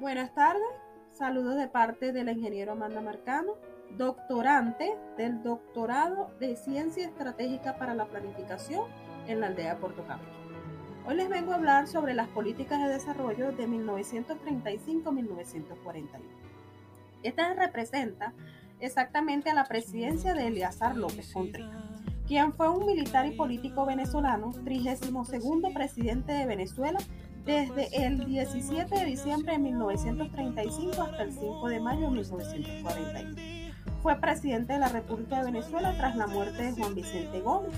Buenas tardes, saludos de parte del ingeniero Amanda Marcano, doctorante del doctorado de Ciencia Estratégica para la Planificación en la aldea Puerto Cabello. Hoy les vengo a hablar sobre las políticas de desarrollo de 1935-1941. Esta representa exactamente a la presidencia de Eleazar López Contreras, quien fue un militar y político venezolano, 32 presidente de Venezuela desde el 17 de diciembre de 1935 hasta el 5 de mayo de 1941. Fue presidente de la República de Venezuela tras la muerte de Juan Vicente Gómez.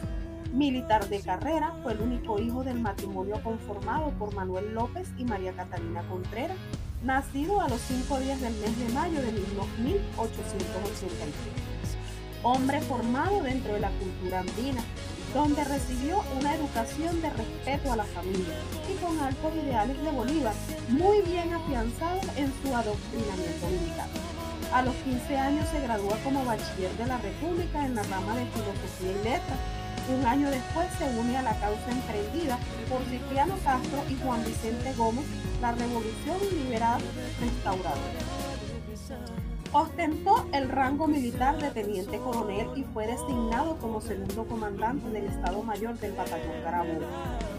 Militar de carrera, fue el único hijo del matrimonio conformado por Manuel López y María Catalina Contreras, nacido a los cinco días del mes de mayo de 1883. Hombre formado dentro de la cultura andina, donde recibió una educación de respeto a la familia y con altos ideales de Bolívar, muy bien afianzados en su adoctrinamiento militar. A los 15 años se gradúa como bachiller de la República en la rama de Filosofía y Letras. Un año después se une a la causa emprendida por Cipriano Castro y Juan Vicente Gómez, la Revolución Liberal Restauradora. Ostentó el rango militar de teniente coronel y fue designado como segundo comandante del Estado Mayor del Batallón Carabobo.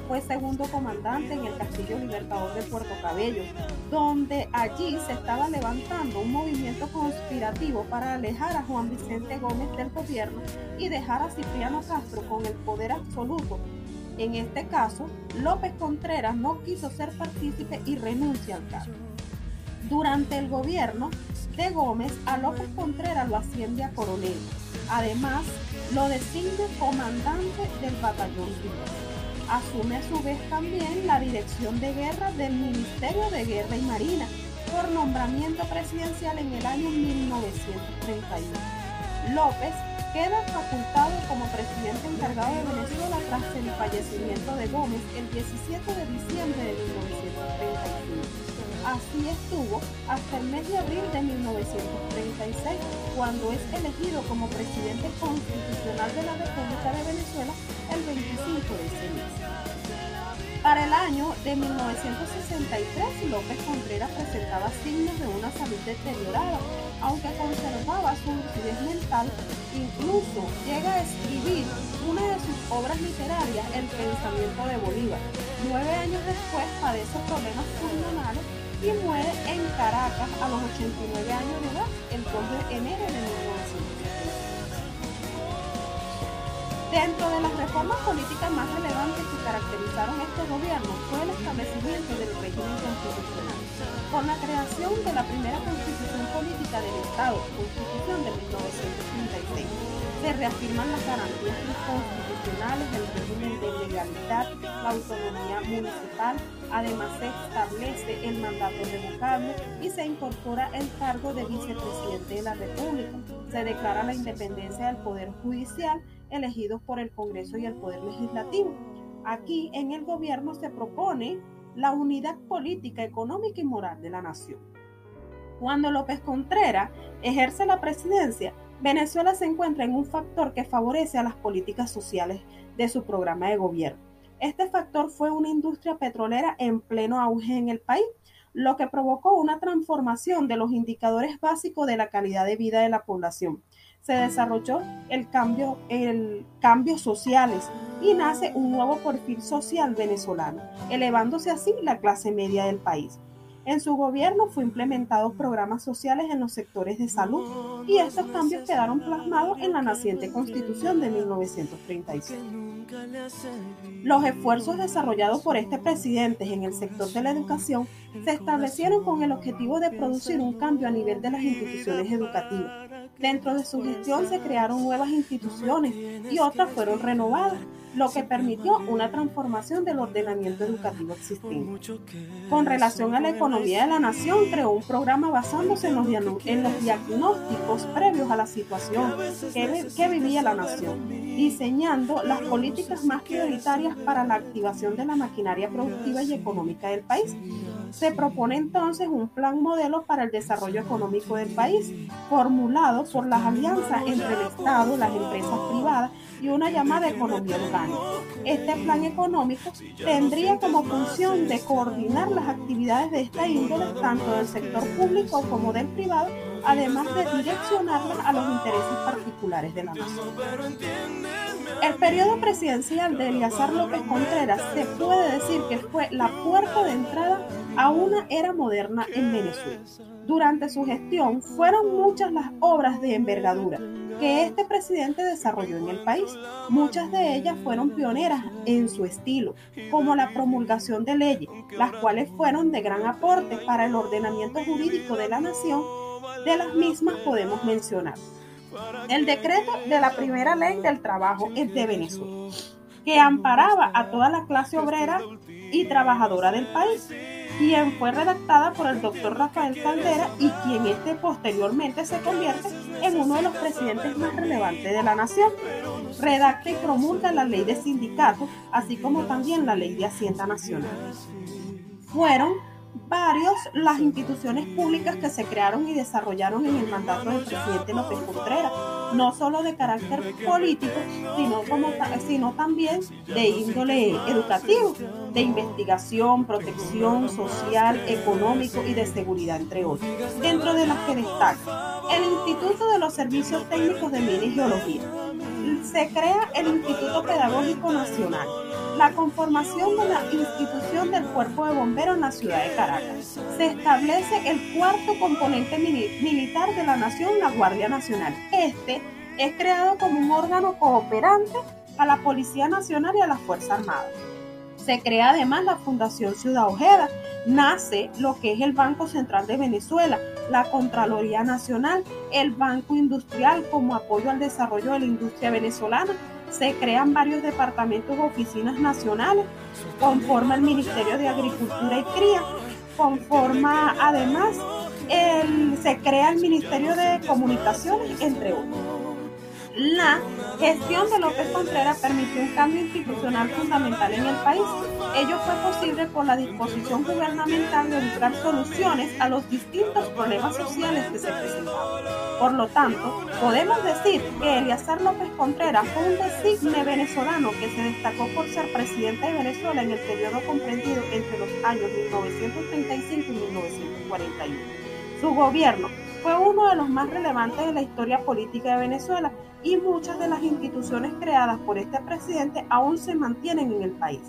Fue segundo comandante en el Castillo Libertador de Puerto Cabello, donde allí se estaba levantando un movimiento conspirativo para alejar a Juan Vicente Gómez del gobierno y dejar a Cipriano Castro con el poder absoluto. En este caso, López Contreras no quiso ser partícipe y renuncia al cargo. Durante el gobierno de Gómez, a López Contreras lo asciende a coronel. Además, lo designa comandante del batallón Asume a su vez también la dirección de guerra del Ministerio de Guerra y Marina por nombramiento presidencial en el año 1931. López queda facultado como presidente encargado de Venezuela tras el fallecimiento de Gómez el 17 de diciembre de 1935. Así estuvo hasta el mes de abril de 1936, cuando es elegido como presidente constitucional de la República de Venezuela el 25 de ese mes. Para el año de 1963, López Contreras presentaba signos de una salud deteriorada, aunque conservaba su lucidez mental, incluso llega a escribir una de sus obras literarias, El pensamiento de Bolívar. Nueve años después padece problemas y muere en Caracas a los 89 años de edad el 2 de enero de 1900. Dentro de las reformas políticas más relevantes que caracterizaron este gobierno fue el establecimiento constitucional, con la creación de la primera constitución política del Estado, Constitución de 1936. Se reafirman las garantías constitucionales del régimen de legalidad, la autonomía municipal, Además se establece el mandato revocable y se incorpora el cargo de vicepresidente de la República. Se declara la independencia del Poder Judicial elegidos por el Congreso y el Poder Legislativo. Aquí en el gobierno se propone la unidad política, económica y moral de la nación. Cuando López Contreras ejerce la presidencia, Venezuela se encuentra en un factor que favorece a las políticas sociales de su programa de gobierno este factor fue una industria petrolera en pleno auge en el país, lo que provocó una transformación de los indicadores básicos de la calidad de vida de la población. Se desarrolló el cambio, el sociales y nace un nuevo perfil social venezolano, elevándose así la clase media del país. En su gobierno fue implementados programas sociales en los sectores de salud y estos cambios quedaron plasmados en la naciente Constitución de 1936. Los esfuerzos desarrollados por este presidente en el sector de la educación se establecieron con el objetivo de producir un cambio a nivel de las instituciones educativas. Dentro de su gestión se crearon nuevas instituciones y otras fueron renovadas lo que permitió una transformación del ordenamiento educativo existente. Con relación a la economía de la nación, creó un programa basándose en los, diagnósticos previos a la situación que, que vivía la nación, diseñando las políticas más prioritarias para la activación de la maquinaria productiva y económica del país. Se propone entonces un plan modelo para el desarrollo económico del país, formulado por las alianzas entre el Estado, las empresas privadas y una llamada economía orgánica. Este plan económico tendría como función de coordinar las actividades de esta índole, tanto del sector público como del privado, además de direccionarlas a los intereses particulares de la nación. El periodo presidencial de Eliazar López Contreras se puede decir que fue la puerta de entrada a una era moderna en Venezuela. Durante su gestión fueron muchas las obras de envergadura que este presidente desarrolló en el país. Muchas de ellas fueron pioneras en su estilo, como la promulgación de leyes, las cuales fueron de gran aporte para el ordenamiento jurídico de la nación. De las mismas podemos mencionar el decreto de la primera ley del trabajo de Venezuela, que amparaba a toda la clase obrera y trabajadora del país quien fue redactada por el doctor Rafael Caldera y quien este posteriormente se convierte en uno de los presidentes más relevantes de la nación. Redacta y promulga la ley de sindicatos, así como también la ley de Hacienda Nacional. Fueron varios las instituciones públicas que se crearon y desarrollaron en el mandato del presidente López Contreras, no solo de carácter político, sino, como, sino también de índole educativo, de investigación, protección social, económico y de seguridad, entre otros. Dentro de las que destaca el Instituto de los Servicios Técnicos de Minas y Geología. Se crea el Instituto Pedagógico Nacional, la conformación de la institución del Cuerpo de Bomberos en la ciudad de Caracas. Se establece el cuarto componente militar de la nación, la Guardia Nacional. Este es creado como un órgano cooperante a la Policía Nacional y a la Fuerza Armada. Se crea además la Fundación Ciudad Ojeda. Nace lo que es el Banco Central de Venezuela, la Contraloría Nacional, el Banco Industrial como apoyo al desarrollo de la industria venezolana se crean varios departamentos o oficinas nacionales, conforma el Ministerio de Agricultura y Cría, conforma además se crea el Ministerio de Comunicaciones, entre otros. La gestión de López Contreras permitió un cambio institucional fundamental en el país. Ello fue posible por la disposición gubernamental de buscar soluciones a los distintos problemas sociales que se presentaban. Por lo tanto, podemos decir que Eliazar López Contreras fue un designe venezolano que se destacó por ser presidente de Venezuela en el periodo comprendido entre los años 1935 y 1941. Su gobierno fue uno de los más relevantes de la historia política de Venezuela y muchas de las instituciones creadas por este presidente aún se mantienen en el país.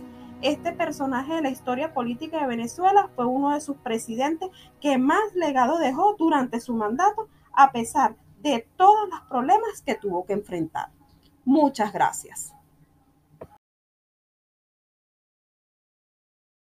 Este personaje de la historia política de Venezuela fue uno de sus presidentes que más legado dejó durante su mandato a pesar de todos los problemas que tuvo que enfrentar. Muchas gracias.